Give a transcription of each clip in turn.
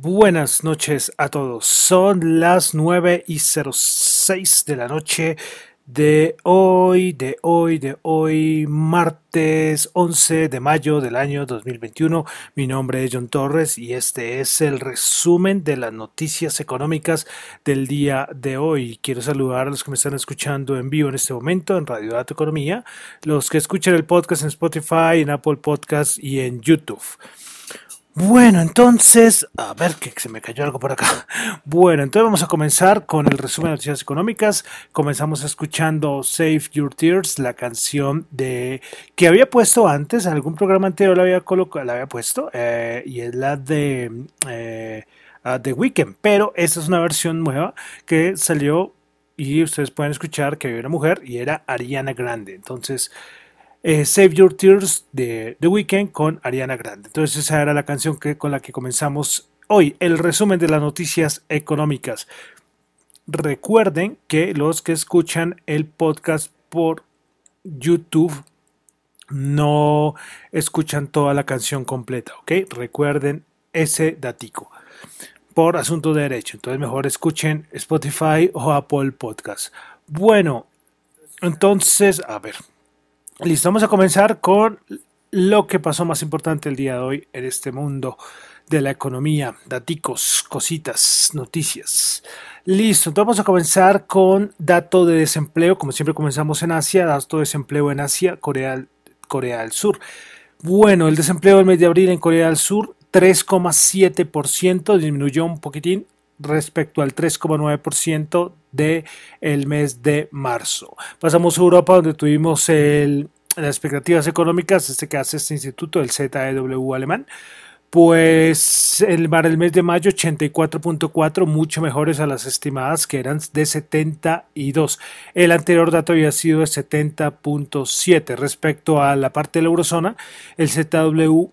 Buenas noches a todos. Son las 9 y 06 de la noche de hoy, de hoy, de hoy, martes 11 de mayo del año 2021. Mi nombre es John Torres y este es el resumen de las noticias económicas del día de hoy. Quiero saludar a los que me están escuchando en vivo en este momento en Radio Dato Economía, los que escuchan el podcast en Spotify, en Apple Podcast y en YouTube. Bueno, entonces, a ver que se me cayó algo por acá. Bueno, entonces vamos a comenzar con el resumen de noticias económicas. Comenzamos escuchando Save Your Tears, la canción de que había puesto antes, algún programa anterior la había colocado, la había puesto, eh, y es la de eh, The Weeknd, pero esta es una versión nueva que salió y ustedes pueden escuchar que había una mujer y era Ariana Grande. Entonces, eh, Save Your Tears de The Weeknd con Ariana Grande. Entonces esa era la canción que, con la que comenzamos hoy, el resumen de las noticias económicas. Recuerden que los que escuchan el podcast por YouTube no escuchan toda la canción completa, ¿ok? Recuerden ese datico por asunto de derecho. Entonces mejor escuchen Spotify o Apple Podcast. Bueno, entonces, a ver, Listo, vamos a comenzar con lo que pasó más importante el día de hoy en este mundo de la economía, daticos, cositas, noticias. Listo, entonces vamos a comenzar con dato de desempleo, como siempre comenzamos en Asia, dato de desempleo en Asia, Corea, Corea del Sur. Bueno, el desempleo del mes de abril en Corea del Sur, 3,7%, disminuyó un poquitín respecto al 3,9% del el mes de marzo. Pasamos a Europa donde tuvimos las expectativas económicas, este que hace este instituto, el ZEW alemán, pues el, para el mes de mayo 84.4, mucho mejores a las estimadas que eran de 72. El anterior dato había sido de 70.7. Respecto a la parte de la eurozona, el ZW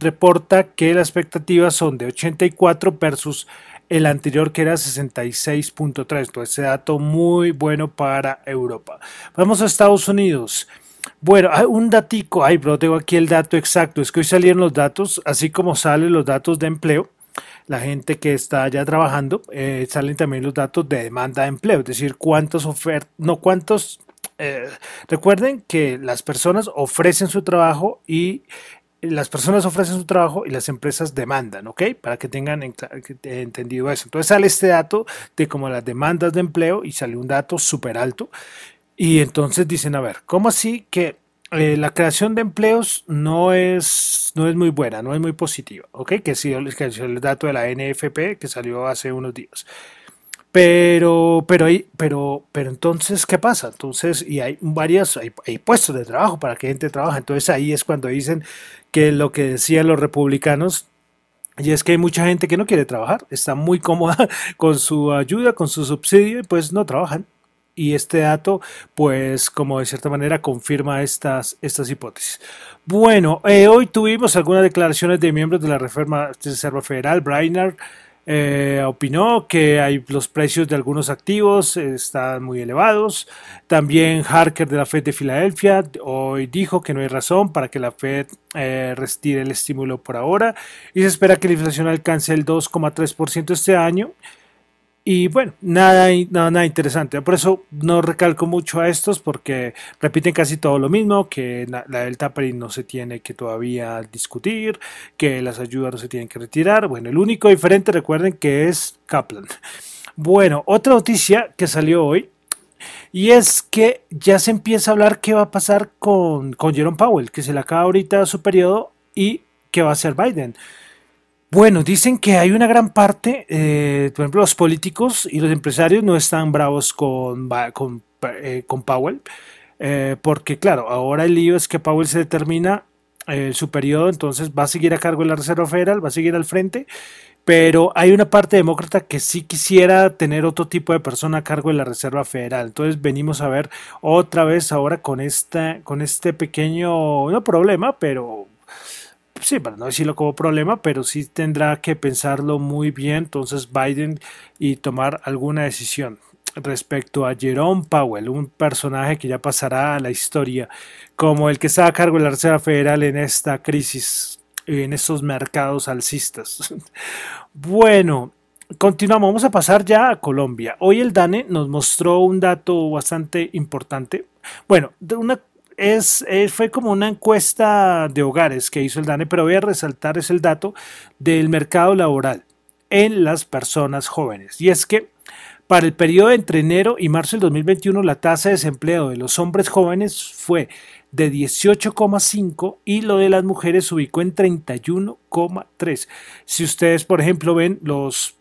reporta que las expectativas son de 84 versus el anterior que era 66.3. Entonces, dato muy bueno para Europa. Vamos a Estados Unidos. Bueno, hay un datico, ay, bro, tengo aquí el dato exacto. Es que hoy salieron los datos, así como salen los datos de empleo, la gente que está ya trabajando, eh, salen también los datos de demanda de empleo, es decir, cuántos ofertas, no cuántos eh, recuerden que las personas ofrecen su trabajo y las personas ofrecen su trabajo y las empresas demandan, ¿ok? Para que tengan entendido eso. Entonces sale este dato de como las demandas de empleo y sale un dato súper alto. Y entonces dicen, a ver, ¿cómo así que eh, la creación de empleos no es, no es muy buena, no es muy positiva, ¿ok? Que sí, que el dato de la NFP que salió hace unos días. Pero, pero, pero, pero entonces, ¿qué pasa? Entonces, y hay varias, hay, hay, puestos de trabajo para que gente trabaje. Entonces ahí es cuando dicen que lo que decían los republicanos, y es que hay mucha gente que no quiere trabajar, está muy cómoda con su ayuda, con su subsidio, y pues no trabajan. Y este dato, pues, como de cierta manera, confirma estas, estas hipótesis. Bueno, eh, hoy tuvimos algunas declaraciones de miembros de la Reserva Federal, Brainerd, eh, opinó que hay, los precios de algunos activos están muy elevados. También Harker de la Fed de Filadelfia hoy dijo que no hay razón para que la Fed eh, retire el estímulo por ahora y se espera que la inflación alcance el 2,3% este año y bueno, nada, nada, interesante. Por eso no recalco mucho a estos porque repiten casi todo lo mismo, que la del tapering no se tiene que todavía discutir, que las ayudas no se tienen que retirar. Bueno, el único diferente recuerden que es Kaplan. Bueno, otra noticia que salió hoy y es que ya se empieza a hablar qué va a pasar con, con Jerome Powell, que se le acaba ahorita su periodo y qué va a hacer Biden. Bueno, dicen que hay una gran parte, eh, por ejemplo, los políticos y los empresarios no están bravos con, con, eh, Powell, eh, porque claro, ahora el lío es que Powell se determina su periodo, entonces va a seguir a cargo de la Reserva Federal, va a seguir al frente, pero hay una parte demócrata que sí quisiera tener otro tipo de persona a cargo de la Reserva Federal. Entonces venimos a ver otra vez ahora con, esta, con este pequeño, no problema, pero sí, para no decirlo como problema, pero sí tendrá que pensarlo muy bien entonces Biden y tomar alguna decisión respecto a Jerome Powell, un personaje que ya pasará a la historia como el que está a cargo de la Reserva Federal en esta crisis en estos mercados alcistas. Bueno, continuamos, vamos a pasar ya a Colombia. Hoy el DANE nos mostró un dato bastante importante. Bueno, una es, eh, fue como una encuesta de hogares que hizo el DANE, pero voy a resaltar es el dato del mercado laboral en las personas jóvenes. Y es que para el periodo entre enero y marzo del 2021 la tasa de desempleo de los hombres jóvenes fue de 18,5 y lo de las mujeres se ubicó en 31,3. Si ustedes, por ejemplo, ven los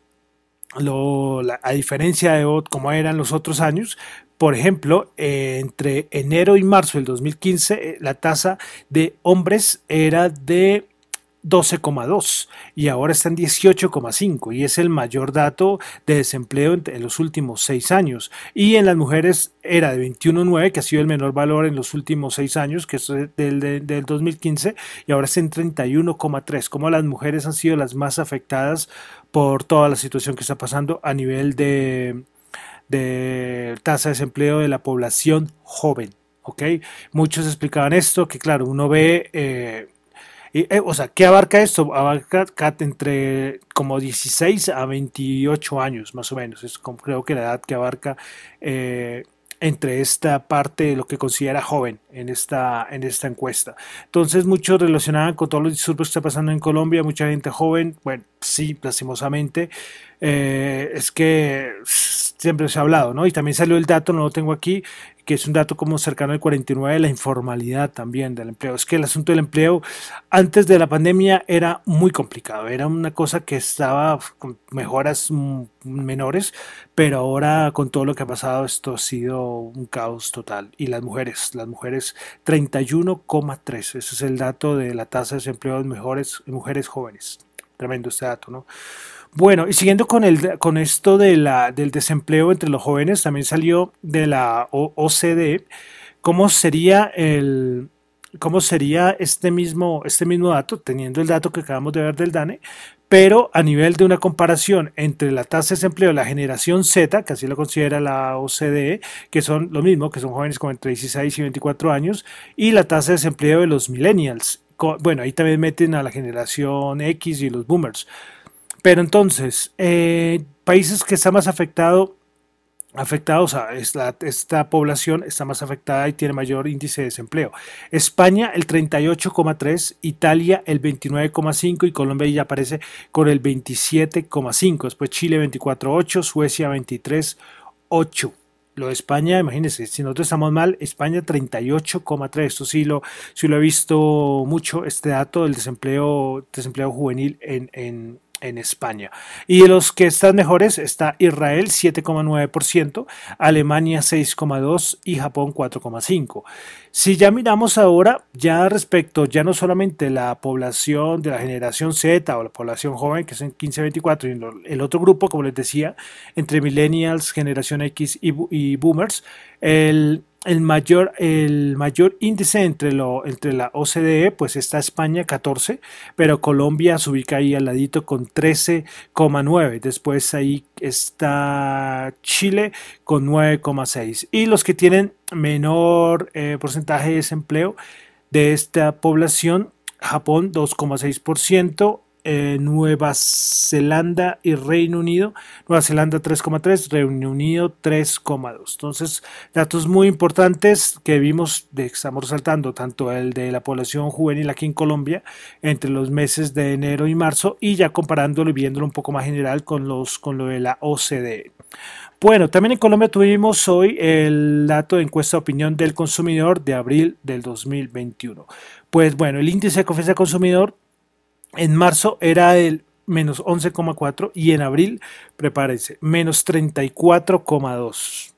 a diferencia de como eran los otros años, por ejemplo, eh, entre enero y marzo del 2015, eh, la tasa de hombres era de 12,2 y ahora está en 18,5 y es el mayor dato de desempleo en, los últimos seis años. Y en las mujeres era de 21,9 que ha sido el menor valor en los últimos seis años, que es del, del 2015 y ahora está en 31,3. Como las mujeres han sido las más afectadas por toda la situación que está pasando a nivel de, de tasa de desempleo de la población joven. ¿ok? Muchos explicaban esto, que claro, uno ve... Eh, eh, o sea, ¿qué abarca esto? Abarca entre como 16 a 28 años, más o menos. Es como, creo que la edad que abarca eh, entre esta parte de lo que considera joven en esta, en esta encuesta. Entonces, muchos relacionaban con todos los disturbios que está pasando en Colombia, mucha gente joven, bueno, sí, lastimosamente, es que siempre se ha hablado, ¿no? Y también salió el dato, no lo tengo aquí, que es un dato como cercano al 49 de la informalidad también del empleo. Es que el asunto del empleo antes de la pandemia era muy complicado, era una cosa que estaba con mejoras menores, pero ahora con todo lo que ha pasado esto ha sido un caos total. Y las mujeres, las mujeres 31,3, ese es el dato de la tasa de desempleo de mejores, mujeres jóvenes. Tremendo este dato, ¿no? Bueno, y siguiendo con, el, con esto del desempleo entre los jóvenes, también salió de la OCDE cómo sería el, cómo sería este mismo, este mismo dato, teniendo el dato que acabamos de ver del DANE, pero a nivel de una comparación entre la tasa de desempleo de la generación Z, que así lo considera la OCDE, que son lo mismo, que son jóvenes como entre 16 y 24 años, y la tasa de desempleo de los millennials. Bueno, ahí también meten a la generación X y los boomers. Pero entonces, eh, países que están más afectados, afectados, o sea, esta población está más afectada y tiene mayor índice de desempleo. España el 38,3, Italia el 29,5 y Colombia ya aparece con el 27,5. Después Chile 24,8, Suecia 23,8 lo de España, imagínense, si nosotros estamos mal, España 38,3. Esto sí lo, sí lo he visto mucho, este dato del desempleo, desempleo juvenil en, en, en España. Y de los que están mejores está Israel 7,9%, Alemania 6,2% y Japón 4,5%. Si ya miramos ahora, ya respecto, ya no solamente la población de la generación Z o la población joven, que es en 15-24, y el otro grupo, como les decía, entre millennials, generación X y, y boomers, el el mayor, el mayor índice entre, lo, entre la OCDE, pues está España 14, pero Colombia se ubica ahí al ladito con 13,9. Después ahí está Chile con 9,6. Y los que tienen menor eh, porcentaje de desempleo de esta población, Japón 2,6%, eh, Nueva Zelanda y Reino Unido. Nueva Zelanda 3,3, Reino Unido 3,2. Entonces, datos muy importantes que vimos, de, estamos resaltando tanto el de la población juvenil aquí en Colombia entre los meses de enero y marzo y ya comparándolo y viéndolo un poco más general con, los, con lo de la OCDE. Bueno, también en Colombia tuvimos hoy el dato de encuesta de opinión del consumidor de abril del 2021. Pues bueno, el índice de confianza del consumidor en marzo era el menos 11,4 y en abril, prepárense, menos 34,2.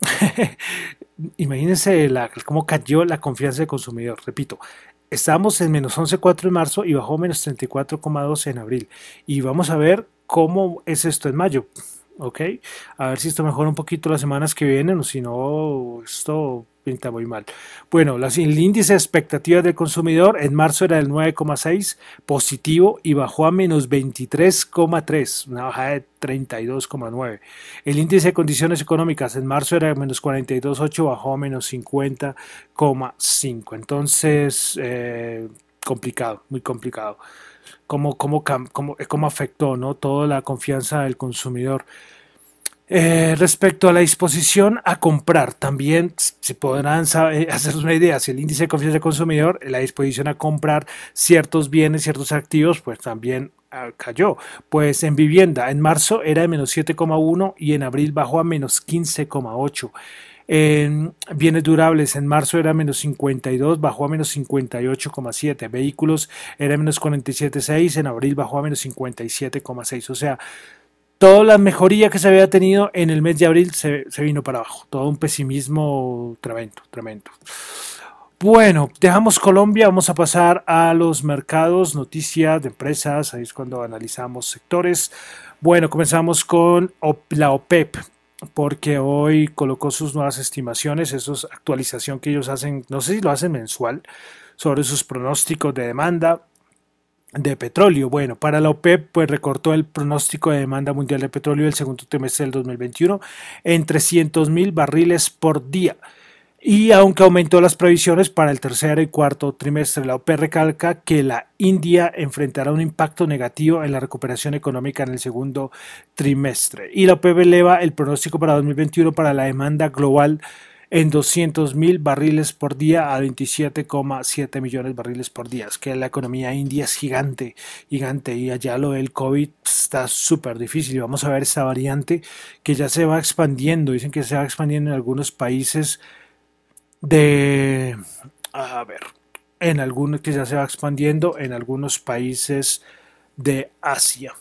Imagínense la, cómo cayó la confianza del consumidor. Repito, estábamos en menos 11,4 en marzo y bajó menos 34,2 en abril. Y vamos a ver cómo es esto en mayo. ¿Ok? A ver si esto mejora un poquito las semanas que vienen o si no, esto pinta muy mal. Bueno, el índice de expectativas del consumidor en marzo era del 9,6 positivo y bajó a menos 23,3, una bajada de 32,9. El índice de condiciones económicas en marzo era menos 42,8, bajó a menos 50,5. Entonces, eh, complicado, muy complicado. Cómo, cómo, cómo, cómo afectó ¿no? toda la confianza del consumidor. Eh, respecto a la disposición a comprar, también se podrán eh, hacer una idea, si el índice de confianza del consumidor, la disposición a comprar ciertos bienes, ciertos activos, pues también ah, cayó. Pues en vivienda, en marzo era de menos 7,1 y en abril bajó a menos 15,8. En bienes durables, en marzo era menos 52, bajó a menos 58,7. Vehículos era menos 47,6, en abril bajó a menos 57,6. O sea, toda la mejoría que se había tenido en el mes de abril se, vino para abajo. Todo un pesimismo tremendo, tremendo. Bueno, dejamos Colombia, vamos a pasar a los mercados, noticias de empresas, ahí es cuando analizamos sectores. Bueno, comenzamos con la OPEP, porque hoy colocó sus nuevas estimaciones, esa es actualización que ellos hacen, no sé si lo hacen mensual, sobre sus pronósticos de demanda de petróleo. Bueno, para la OPEP, pues recortó el pronóstico de demanda mundial de petróleo del segundo trimestre del 2021 en 300 mil barriles por día. Y aunque aumentó las previsiones para el tercer y cuarto trimestre, la OPEP recalca que la India enfrentará un impacto negativo en la recuperación económica en el segundo trimestre. Y la OPEP eleva el pronóstico para 2021 para la demanda global en 200 mil barriles por día a 27,7 millones de barriles por día. Es que la economía india es gigante, gigante y allá lo del COVID está súper difícil. Vamos a ver esa variante que ya se va expandiendo. Dicen que se va expandiendo en algunos países de... A ver, en algunos que ya se va expandiendo en algunos países de Asia.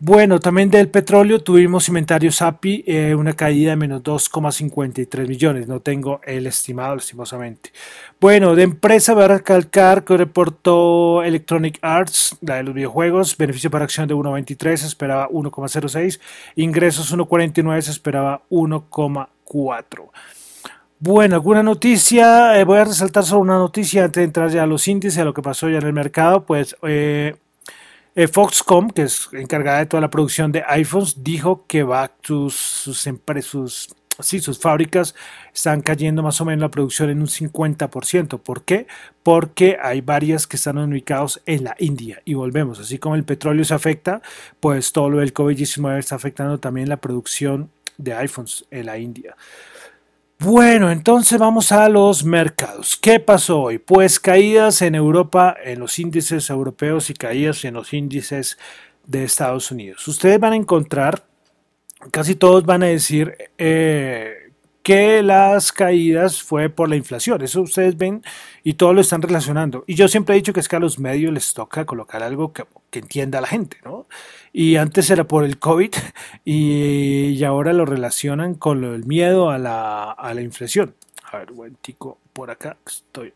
Bueno, también del petróleo tuvimos inventarios API, eh, una caída de menos 2,53 millones. No tengo el estimado, lastimosamente. Bueno, de empresa voy a recalcar que reportó Electronic Arts, la de los videojuegos, beneficio para acción de 1,23, se esperaba 1,06, ingresos 1,49, se esperaba 1,4. Bueno, alguna noticia, eh, voy a resaltar solo una noticia antes de entrar ya a los índices, a lo que pasó ya en el mercado, pues... Eh, eh, Foxconn, que es encargada de toda la producción de iPhones, dijo que sus fábricas están cayendo más o menos la producción en un 50%. ¿Por qué? Porque hay varias que están ubicados en la India. Y volvemos, así como el petróleo se afecta, pues todo lo del COVID-19 está afectando también la producción de iPhones en la India. Bueno, entonces vamos a los mercados. ¿Qué pasó hoy? Pues caídas en Europa, en los índices europeos y caídas en los índices de Estados Unidos. Ustedes van a encontrar, casi todos van a decir eh, que las caídas fue por la inflación. Eso ustedes ven y todos lo están relacionando. Y yo siempre he dicho que es que a los medios les toca colocar algo que, entienda la gente, ¿no? y antes era por el COVID y, ahora lo relacionan con el miedo a la, a la inflación. A ver, buen tico, por acá estoy.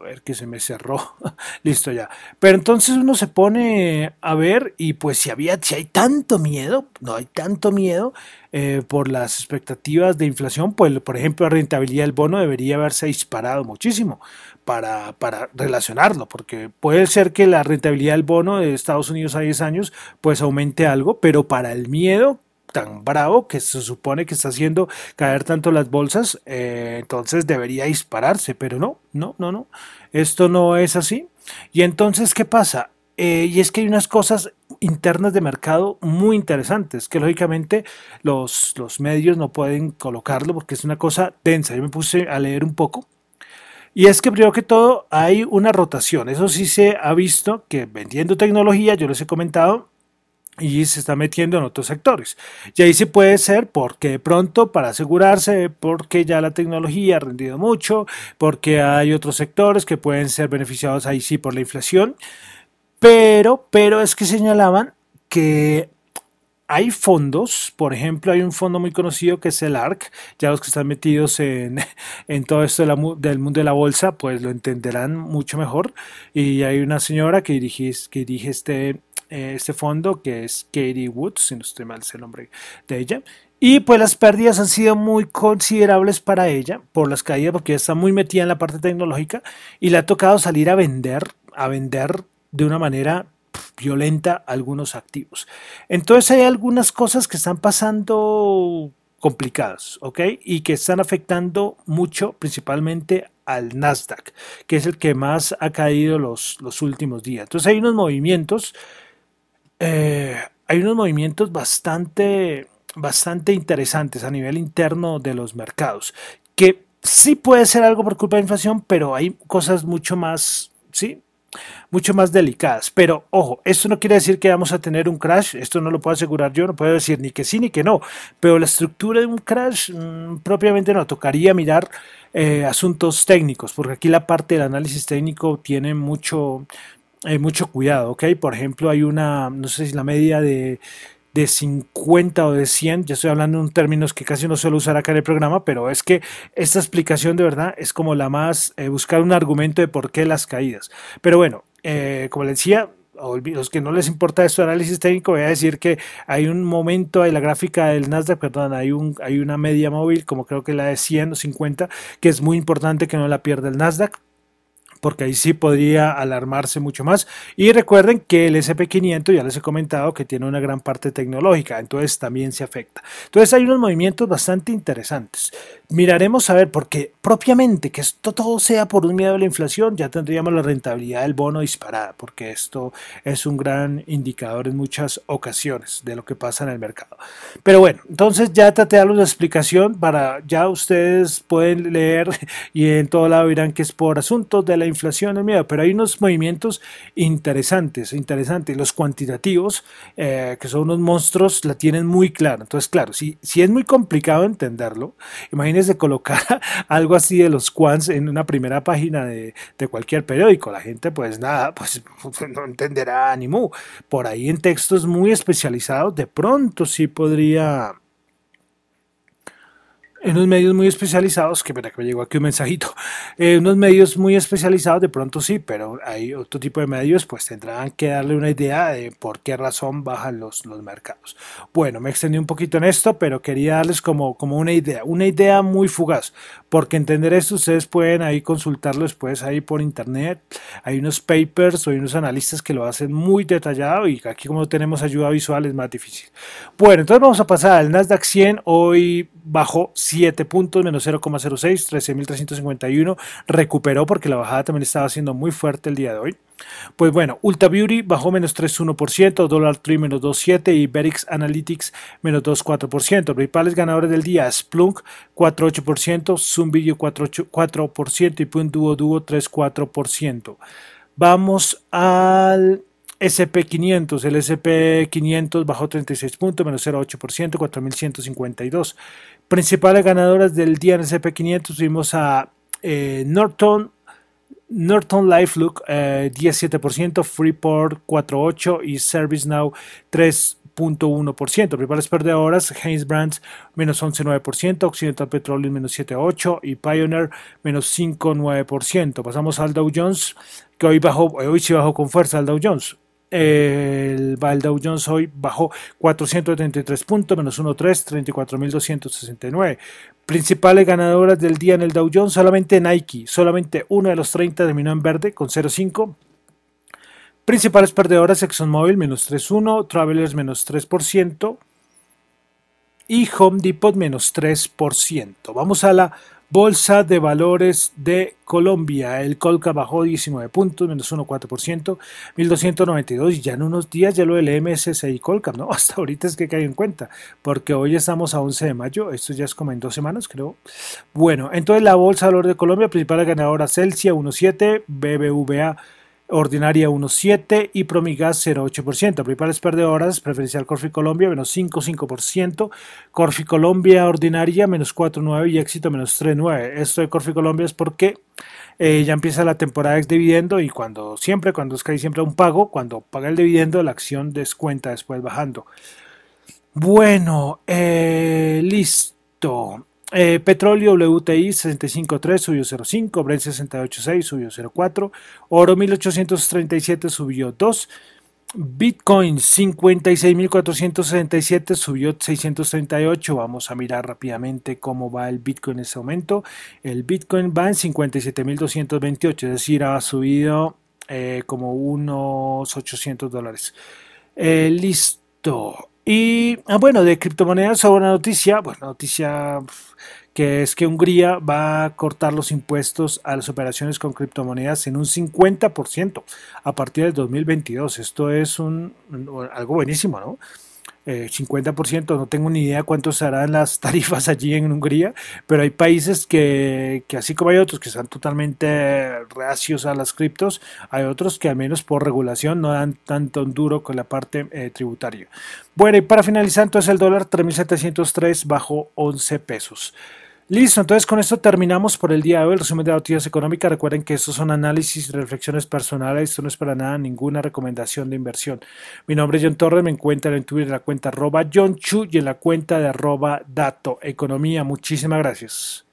A ver que se me cerró. Listo ya. Pero entonces uno se pone a ver y pues si había, si hay tanto miedo, no hay tanto miedo eh, por las expectativas de inflación, pues por ejemplo la rentabilidad del bono debería haberse disparado muchísimo para, para, relacionarlo, porque puede ser que la rentabilidad del bono de Estados Unidos a 10 años pues aumente algo, pero para el miedo tan bravo que se supone que está haciendo caer tanto las bolsas, eh, entonces debería dispararse, pero no, no, no, no, esto no es así. Y entonces, ¿qué pasa? Eh, y es que hay unas cosas internas de mercado muy interesantes, que lógicamente los, los medios no pueden colocarlo porque es una cosa densa. Yo me puse a leer un poco y es que primero que todo hay una rotación. Eso sí se ha visto que vendiendo tecnología, yo les he comentado, y se está metiendo en otros sectores. Y ahí sí puede ser porque de pronto para asegurarse, porque ya la tecnología ha rendido mucho, porque hay otros sectores que pueden ser beneficiados ahí sí por la inflación. Pero, pero es que señalaban que hay fondos, por ejemplo, hay un fondo muy conocido que es el ARC, ya los que están metidos en, todo esto del mundo de la bolsa, pues lo entenderán mucho mejor. Y hay una señora que dirige, que dirige este, este fondo que es Katie Woods, si no estoy mal es el nombre de ella. Y pues las pérdidas han sido muy considerables para ella por las caídas porque ella está muy metida en la parte tecnológica y le ha tocado salir a vender, a vender de una manera violenta algunos activos. Entonces hay algunas cosas que están pasando complicadas, ¿ok? Y que están afectando mucho principalmente al Nasdaq, que es el que más ha caído los, los últimos días. Entonces hay unos movimientos, eh, hay unos movimientos bastante, bastante interesantes a nivel interno de los mercados, que sí puede ser algo por culpa de inflación, pero hay cosas mucho más, sí, mucho más delicadas. Pero ojo, esto no quiere decir que vamos a tener un crash, esto no lo puedo asegurar yo, no puedo decir ni que sí ni que no, pero la estructura de un crash mm, propiamente no, tocaría mirar eh, asuntos técnicos, porque aquí la parte del análisis técnico tiene mucho, eh, mucho cuidado, ¿ok? Por ejemplo, hay una, no sé si la media de de 50 o de 100, ya estoy hablando en términos que casi no suelo usar acá en el programa, pero es que esta explicación de verdad es como la más, eh, buscar un argumento de por qué las caídas. Pero bueno, eh, como les decía, los que no les importa esto de análisis técnico, voy a decir que hay un momento en la gráfica del Nasdaq, perdón, hay, un, hay una media móvil, como creo que la de 100 o 50, que es muy importante que no la pierda el Nasdaq porque ahí sí podría alarmarse mucho más. Y recuerden que el SP500, ya les he comentado, que tiene una gran parte tecnológica, entonces también se afecta. Entonces hay unos movimientos bastante interesantes. Miraremos a ver, porque propiamente que esto todo sea por un miedo a la inflación, ya tendríamos la rentabilidad del bono disparada, porque esto es un gran indicador en muchas ocasiones de lo que pasa en el mercado. Pero bueno, entonces ya traté de darles la explicación para, ya ustedes pueden leer y en todo lado verán que es por asuntos de la inflación, el miedo, pero hay unos movimientos interesantes, interesantes. Los cuantitativos, eh, que son unos monstruos, la tienen muy claro. Entonces, claro, si, si es muy complicado entenderlo, imagínense colocar algo así de los quants en una primera página de, de, cualquier periódico. La gente, pues nada, pues no entenderá ni mu. Por ahí en textos muy especializados, de pronto sí podría en unos medios muy especializados, que verá que me llegó aquí un mensajito, en unos medios muy especializados de pronto sí, pero hay otro tipo de medios pues tendrán que darle una idea de por qué razón bajan los, los mercados. Bueno, me extendí un poquito en esto, pero quería darles como, como una idea, una idea muy fugaz, porque entender esto ustedes pueden ahí consultarlo después ahí por internet, hay unos papers o hay unos analistas que lo hacen muy detallado y aquí como tenemos ayuda visual es más difícil. Bueno, entonces vamos a pasar al Nasdaq 100, hoy bajó 7 puntos, menos 0,06, 13.351. Recuperó porque la bajada también estaba siendo muy fuerte el día de hoy. Pues bueno, Ulta Beauty bajó menos 3,1%, Dollar Tree menos 2,7% y Berix Analytics menos 2,4%. Principales ganadores del día, Splunk 4,8%, Zoom Video 4,4% y Punt Duo Duo 3,4%. Vamos al SP500, el SP500 bajó 36 puntos, menos 0,8%, 4.152. Principales ganadoras del día en el SP500 tuvimos a eh, Norton, Norton LifeLook eh, 17%, Freeport 4.8% y ServiceNow 3.1%. Principales perdedoras, Haynes Brands menos 11.9%, Occidental Petroleum menos 7.8% y Pioneer menos 5.9%. Pasamos al Dow Jones, que hoy, bajó, hoy sí bajó con fuerza al Dow Jones el, Dow Jones hoy bajó 433 puntos, menos 1.3, 34.269. Principales ganadoras del día en el Dow Jones, solamente Nike, solamente uno de los 30 terminó en verde con 0.5. Principales perdedoras ExxonMobil menos 3.1, Travelers menos 3% y Home Depot menos 3%. Vamos a la Bolsa de Valores de Colombia. El Colca bajó 19 puntos, menos 1,4%, 1292. Y ya en unos días ya lo del MSCI Colca, ¿no? Hasta ahorita es que cae en cuenta, porque hoy estamos a 11 de mayo. Esto ya es como en dos semanas, creo. Bueno, entonces la Bolsa de Valores de Colombia, principal ganadora Celsia 1,7, BBVA ordinaria 1,7 y Promigas 0,8%. Principales perdedoras, preferencial Corfi Colombia menos 5,5%, Corfi Colombia ordinaria menos 4,9 y éxito menos 3,9. Esto de Corfi Colombia es porque eh, ya empieza la temporada de dividendo y cuando siempre, cuando es que hay siempre un pago, cuando paga el dividendo, la acción descuenta después bajando. Bueno, eh, listo. Eh, petróleo WTI 65.3 subió 0.5, Brent 68.6 subió 0.4, oro 1837 subió 2, Bitcoin 56.467 subió 638. Vamos a mirar rápidamente cómo va el Bitcoin en este momento. El Bitcoin va en 57.228, es decir, ha subido eh, como unos 800 dólares. Eh, listo. Y ah, bueno, de criptomonedas, una noticia, bueno, noticia que es que Hungría va a cortar los impuestos a las operaciones con criptomonedas en un 50% a partir del 2022. Esto es un, algo buenísimo, ¿no? 50%, eh, no tengo ni idea cuánto serán las tarifas allí en Hungría, pero hay países que, que, así como hay otros que están totalmente reacios a las criptos, hay otros que al menos por regulación no dan tanto duro con la parte eh, tributaria. Bueno, y para finalizar, entonces el dólar 3.703 bajo 11 pesos. Listo, entonces con esto terminamos por el día de hoy el resumen de noticias económicas. Recuerden que estos son análisis reflexiones personales, esto no es para nada ninguna recomendación de inversión. Mi nombre es John Torres, me encuentran en Twitter en la cuenta arroba John Chu y en la cuenta de arroba Dato Economía. Muchísimas gracias.